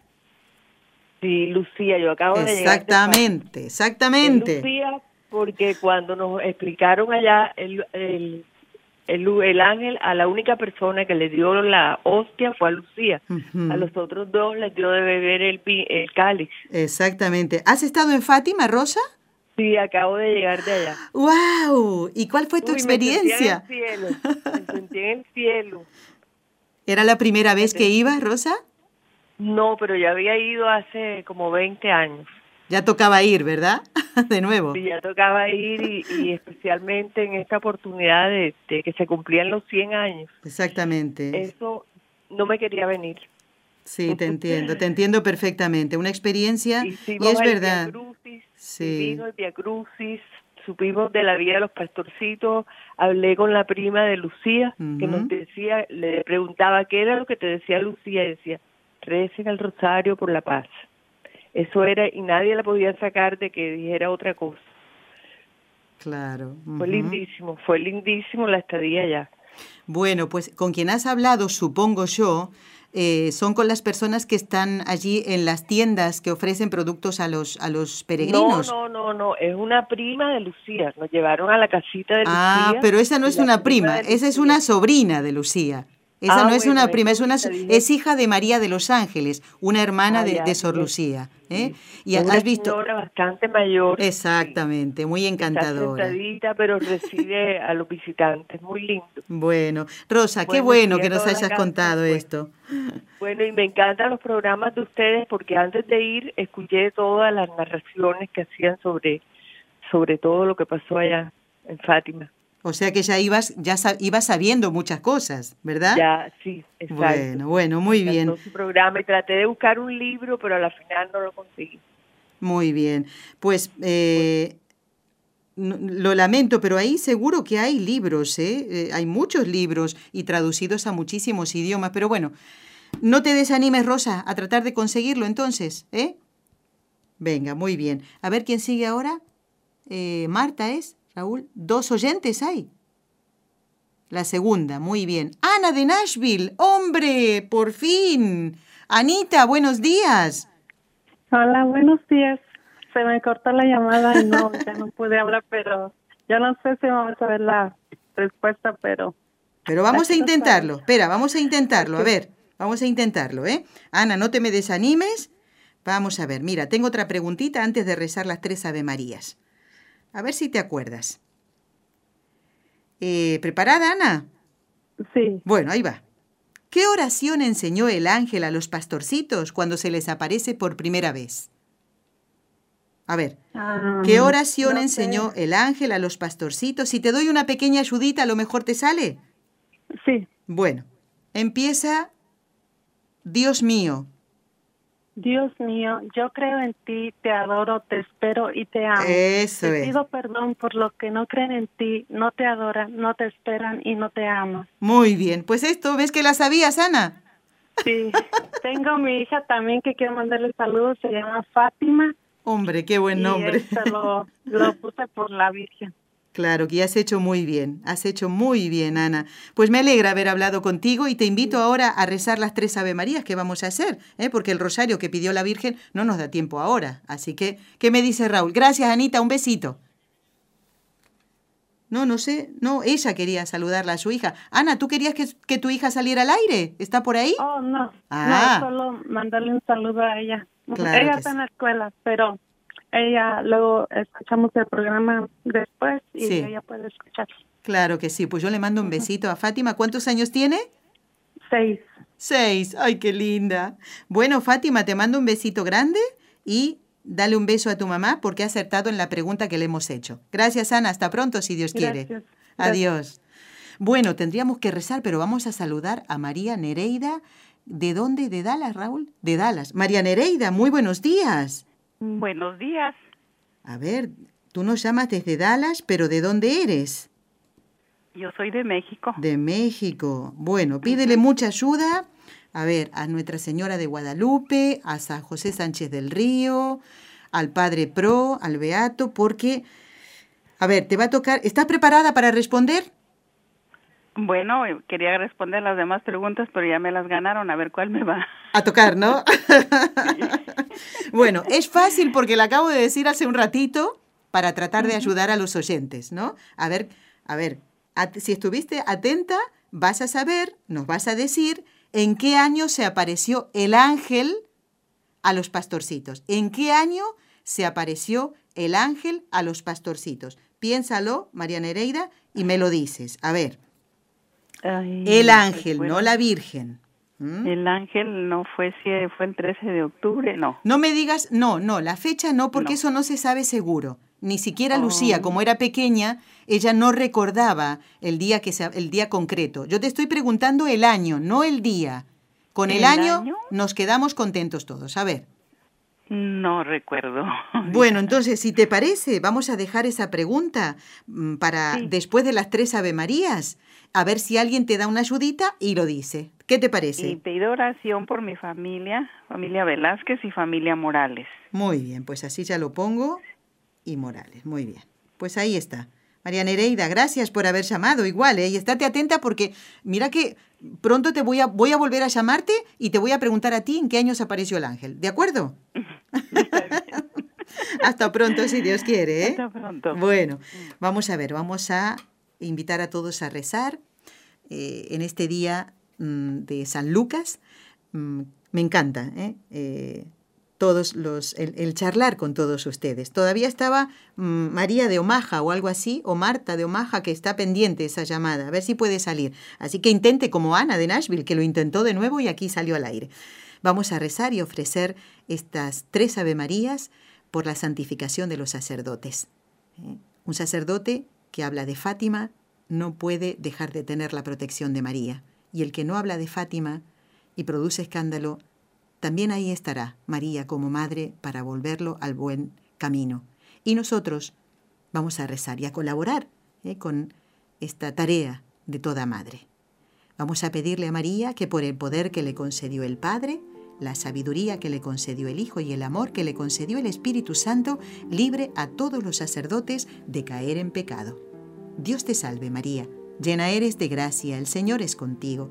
Sí, Lucía, yo acabo de llegar. Exactamente, exactamente. Lucía porque cuando nos explicaron allá el, el, el, ángel a la única persona que le dio la hostia fue a Lucía. A los otros dos les dio de beber el, el cáliz. Exactamente. ¿Has estado en Fátima, Rosa? Sí, acabo de llegar de allá. ¡Wow! ¿Y cuál fue tu experiencia? Me sentí en el cielo. Me sentí en el (laughs) cielo. ¿Era la primera vez que ibas, Rosa? No, pero ya había ido hace como 20 años. Ya tocaba ir, ¿verdad? (laughs) de nuevo. Sí, ya tocaba ir y, especialmente en esta oportunidad de, que se cumplían los 100 años. Exactamente. Eso no me quería venir. Sí, te entiendo, te entiendo perfectamente. Una experiencia y, es verdad. Crucis, sí. Vino el Crucis, supimos de la vida de los pastorcitos, hablé con la prima de Lucía, que nos decía, le preguntaba qué era lo que te decía Lucía, y decía, recen al rosario por la paz. Eso era, y nadie la podía sacar de que dijera otra cosa. Claro. Fue lindísimo, fue lindísimo la estadía allá. Bueno, pues con quien has hablado, supongo yo, eh, son con las personas que están allí en las tiendas que ofrecen productos a los a los peregrinos. No, no, no, no, es una prima de Lucía. Nos llevaron a la casita de ah, Lucía. Ah, pero esa no es una prima, esa es una sobrina de Lucía. Esa ah, no es una prima, es una es hija de María de los Ángeles, una hermana ah, de, Sor Lucía. ¿eh? Y has visto bastante mayor. Exactamente, muy encantadora. Está pero recibe a los visitantes, muy lindo. Bueno, Rosa, qué bueno que nos hayas contado pues. esto. Bueno, y me encantan los programas de ustedes porque antes de ir escuché todas las narraciones que hacían sobre sobre todo lo que pasó allá en Fátima. O sea que ya ibas, ya ibas sabiendo muchas cosas, ¿verdad? Ya, sí, exacto. Bueno, bueno, muy bien. Su programa y traté de buscar un libro, pero a la final no lo conseguí. Muy bien. Pues eh, lo lamento, pero ahí seguro que hay libros, ¿eh? ¿eh? Hay muchos libros y traducidos a muchísimos idiomas, pero bueno, no te desanimes, Rosa, a tratar de conseguirlo entonces, ¿eh? Venga, muy bien. A ver quién sigue ahora. Eh, Marta es. Raúl, dos oyentes hay. La segunda, muy bien. Ana de Nashville, hombre, por fin. Anita, buenos días. Hola, buenos días. Se me cortó la llamada y no, ya no pude hablar, pero yo no sé si vamos a ver la respuesta, pero... Pero vamos a intentarlo. Espera, vamos a intentarlo. A ver, vamos a intentarlo, ¿eh? Ana, no te me desanimes. Vamos a ver, mira, tengo otra preguntita antes de rezar las tres Ave Marías. A ver si te acuerdas. Eh, ¿Preparada, Ana? Sí. Bueno, ahí va. ¿Qué oración enseñó el ángel a los pastorcitos cuando se les aparece por primera vez? A ver, ah, ¿qué oración enseñó el ángel a los pastorcitos? Si te doy una pequeña ayudita, a lo mejor te sale. Sí. Bueno, empieza, Dios mío, Dios mío, yo creo en ti, te adoro, te espero y te amo. Eso te pido perdón por los que no creen en ti, no te adoran, no te esperan y no te aman. Muy bien, pues esto, ¿ves que la sabías, Ana? Sí, tengo mi hija también que quiero mandarle saludos, se llama Fátima. Hombre, qué buen nombre. Y lo, lo puse por la Virgen. Claro, que has hecho muy bien, has hecho muy bien, Ana. Pues me alegra haber hablado contigo y te invito ahora a rezar las tres Ave Marías que vamos a hacer, ¿eh? porque el rosario que pidió la Virgen no nos da tiempo ahora. Así que, ¿qué me dice Raúl? Gracias, Anita, un besito. No, no sé, no, ella quería saludarla a su hija. Ana, ¿tú querías que, tu hija saliera al aire? ¿Está por ahí? Oh, no. Ah. No, solo mandarle un saludo a ella. ella está en la escuela, pero ella luego escuchamos el programa después y ella puede escuchar. Claro que sí, pues yo le mando un besito a Fátima. ¿Cuántos años tiene? Seis. Seis, ay, qué linda. Bueno, Fátima, te mando un besito grande y dale un beso a tu mamá porque ha acertado en la pregunta que le hemos hecho. Gracias, Ana. Hasta pronto, si Dios quiere. Adiós. Bueno, tendríamos que rezar, pero vamos a saludar a María Nereida. ¿De dónde? ¿De Dallas, Raúl? De Dallas. María Nereida, muy buenos días. Buenos días. A ver, tú nos llamas desde Dallas, pero ¿de dónde eres? Yo soy de México. De México. Bueno, pídele mucha ayuda. A ver, a Nuestra Señora de Guadalupe, a San José Sánchez del Río, al Padre Pro, al Beato, porque, a ver, te va a tocar. ¿Estás preparada para responder? Bueno, quería responder las demás preguntas, pero ya me las ganaron. A ver cuál me va. A tocar, ¿no? bueno, es fácil porque la acabo de decir hace un ratito para tratar de ayudar a los oyentes, ¿no? A ver, a ver, si estuviste atenta, vas a saber, nos vas a decir en qué año se apareció el ángel a los pastorcitos. ¿En qué año se apareció el ángel a los pastorcitos? Piénsalo, María Nereida, y me lo dices. A ver el ángel, no la Virgen. ¿Mm? El ángel no fue si fue el 13 de octubre, no. No me digas, no, no, la fecha no, porque eso no se sabe seguro. Ni siquiera Lucía, oh. como era pequeña, ella no recordaba el día que el día concreto. Yo te estoy preguntando el año, no el día. Con el, año, nos quedamos contentos todos. A ver. No recuerdo. (laughs) Bueno, entonces, si te parece, vamos a dejar esa pregunta mm, para después de las tres Ave Marías a ver si alguien te da una ayudita y lo dice. ¿Qué te parece? Y pido oración por mi familia, familia Velázquez y familia Morales. Muy bien, pues así ya lo pongo. Y Morales, muy bien. Pues ahí está. María Nereida, gracias por haber llamado igual, ¿eh? Y estate atenta porque mira que pronto te voy a, voy a volver a llamarte y te voy a preguntar a ti en qué años apareció el ángel. ¿De acuerdo? (laughs) Hasta pronto, si Dios quiere, ¿eh? Hasta pronto. Bueno, vamos a ver, vamos a invitar a todos a rezar eh, en este día mm, de San Lucas. Mm, me encanta ¿eh? Eh, todos los, el, charlar con todos ustedes. Todavía estaba mm, María de Omaha o algo así, o Marta de Omaha, que está pendiente esa llamada, a ver si puede salir. Así que intente como Ana de Nashville, que lo intentó de nuevo y aquí salió al aire. Vamos a rezar y ofrecer estas tres Ave Marías por la santificación de los sacerdotes. Un sacerdote que habla de Fátima no puede dejar de tener la protección de María. Y el que no habla de Fátima y produce escándalo, también ahí estará María como madre para volverlo al buen camino. Y nosotros vamos a rezar y a colaborar ¿eh? con esta tarea de toda madre. Vamos a pedirle a María que por el poder que le concedió el Padre, la sabiduría que le concedió el Hijo y el amor que le concedió el Espíritu Santo, libre a todos los sacerdotes de caer en pecado. Dios te salve María, llena eres de gracia, el Señor es contigo,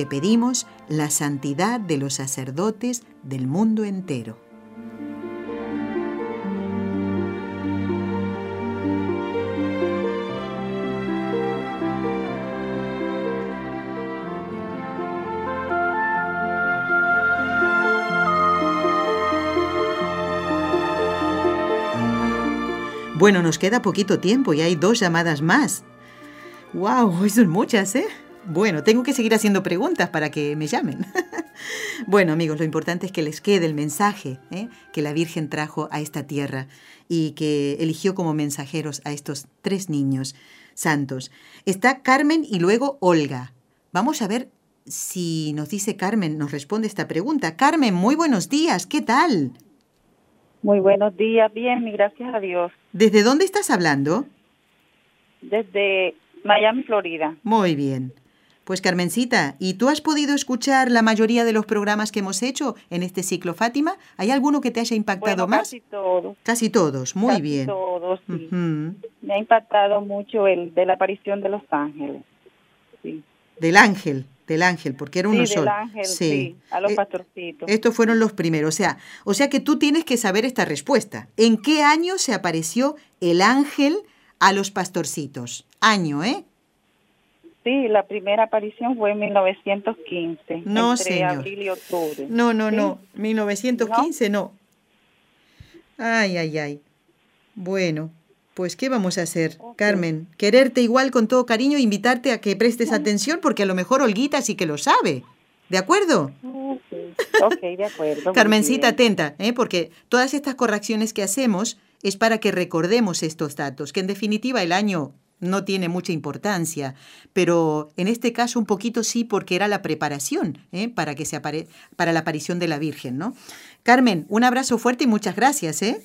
te pedimos la santidad de los sacerdotes del mundo entero. Bueno, nos queda poquito tiempo y hay dos llamadas más. ¡Wow! Son muchas, ¿eh? Bueno, tengo que seguir haciendo preguntas para que me llamen. (laughs) bueno, amigos, lo importante es que les quede el mensaje ¿eh? que la Virgen trajo a esta tierra y que eligió como mensajeros a estos tres niños santos. Está Carmen y luego Olga. Vamos a ver si nos dice Carmen, nos responde esta pregunta. Carmen, muy buenos días, ¿qué tal? Muy buenos días, bien, gracias a Dios. ¿Desde dónde estás hablando? Desde Miami, Florida. Muy bien. Pues Carmencita, ¿y tú has podido escuchar la mayoría de los programas que hemos hecho en este ciclo Fátima? ¿Hay alguno que te haya impactado más? Casi todos. Casi todos, muy casi bien. Todos, sí. Me ha impactado mucho el de la aparición de los ángeles. Sí. Del ángel, del ángel, porque era uno sí, solo. Del ángel, sí. a los Eh, pastorcitos. Estos fueron los primeros. O sea, o sea que tú tienes que saber esta respuesta. ¿En qué año se apareció el ángel a los pastorcitos? Año, ¿eh? Sí, la primera aparición fue en 1915. No, entre señor. abril y octubre. No, no, ¿Sí? no. 1915 no. Ay, ay, ay. Bueno, pues ¿qué vamos a hacer, Carmen? Quererte igual con todo cariño e invitarte a que prestes atención porque a lo mejor Olguita sí que lo sabe. ¿De acuerdo? Ok, ok, de acuerdo. Carmencita, atenta, ¿eh? porque todas estas correcciones que hacemos es para que recordemos estos datos, que en definitiva el año no tiene mucha importancia, pero en este caso un poquito sí porque era la preparación ¿eh? para que se apare para la aparición de la Virgen, ¿no? Carmen, un abrazo fuerte y muchas gracias, ¿eh?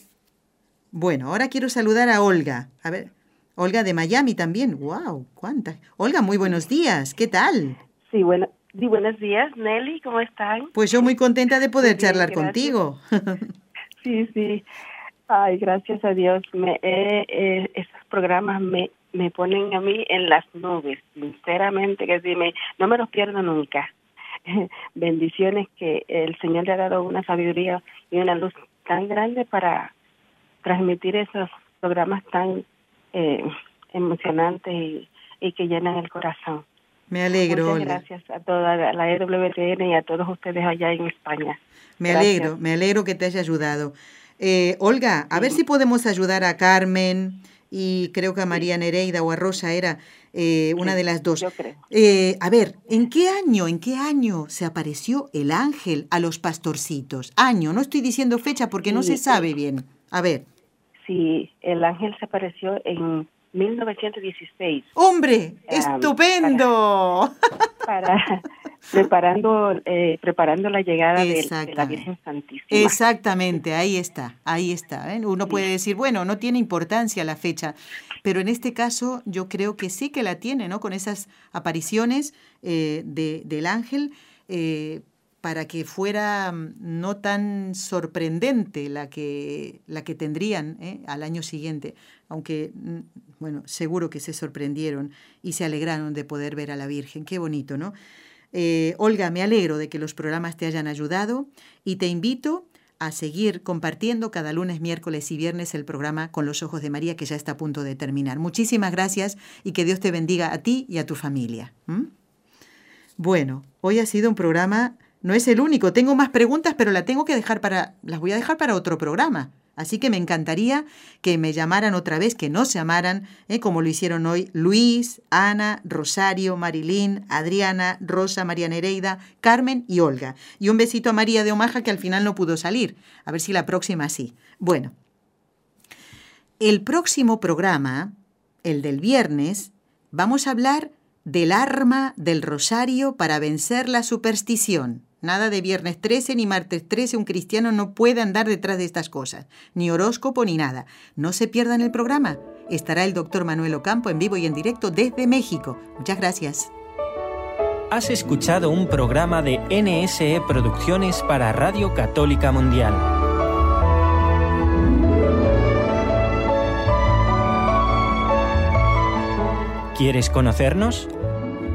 Bueno, ahora quiero saludar a Olga. A ver, Olga de Miami también. Wow, cuántas. Olga, muy buenos días. ¿Qué tal? Sí, bueno, sí, buenos días, Nelly, ¿cómo están? Pues yo muy contenta de poder charlar gracias. contigo. (laughs) (laughs) Sí, sí. Ay, gracias a Dios. Me, eh, eh, estos programas me, me ponen a mí en las nubes, sinceramente, que sí, me, no me los pierdo nunca. (laughs) Bendiciones que el Señor le ha dado una sabiduría y una luz tan grande para transmitir esos programas tan eh, emocionantes y, y que llenan el corazón. Me alegro, Muchas gracias a toda la EWTN y a todos ustedes allá en España. Me Gracias. alegro, me alegro que te haya ayudado. Eh, Olga, a ver si podemos ayudar a Carmen y creo que a María Nereida o a Rosa era eh, una Sí, de las dos. yo creo. Eh, a ver, ¿en qué año, en qué año se apareció el ángel a los pastorcitos? Año, no estoy diciendo fecha porque no Sí, se sabe sí. bien. A ver. Sí, el ángel se apareció en 1916 ¡Hombre! Ah, ¡Estupendo! para (laughs) preparando eh, preparando la llegada de, de la. Virgen Santísima. Exactamente, ahí está, ahí está. ¿eh? Uno puede decir, bueno, no tiene importancia la fecha, pero en este caso yo creo que sí que la tiene, ¿no? Con esas apariciones eh, de, del ángel, eh, para que fuera mm, no tan sorprendente la que, la que tendrían ¿eh? al año siguiente, aunque, mm, bueno, seguro que se sorprendieron y se alegraron de poder ver a la Virgen. Qué bonito, ¿no? Eh, Olga, me alegro de que los programas te hayan ayudado y te invito a seguir compartiendo cada lunes, miércoles y viernes el programa Con los Ojos de María, que ya está a punto de terminar. Muchísimas gracias y que Dios te bendiga a ti y a tu familia. Bueno, hoy ha sido un programa, no es el único, tengo más preguntas, pero la tengo que dejar para, las voy a dejar para otro programa. Así que me encantaría que me llamaran otra vez, que no se llamaran, ¿eh? como lo hicieron hoy Luis, Ana, Rosario, Marilín, Adriana, Rosa, María Nereida, Carmen y Olga. Y un besito a María de Omaha que al final no pudo salir. A ver si la próxima sí. Bueno, el próximo programa, el del viernes, vamos a hablar del arma del rosario para vencer la superstición. Nada de viernes 13 ni martes 13, un cristiano no puede andar detrás de estas cosas, ni horóscopo ni nada. No se pierdan el programa. Estará el doctor Manuel Ocampo en vivo y en directo desde México. Muchas gracias. Has escuchado un programa de NSE Producciones para Radio Católica Mundial. ¿Quieres conocernos?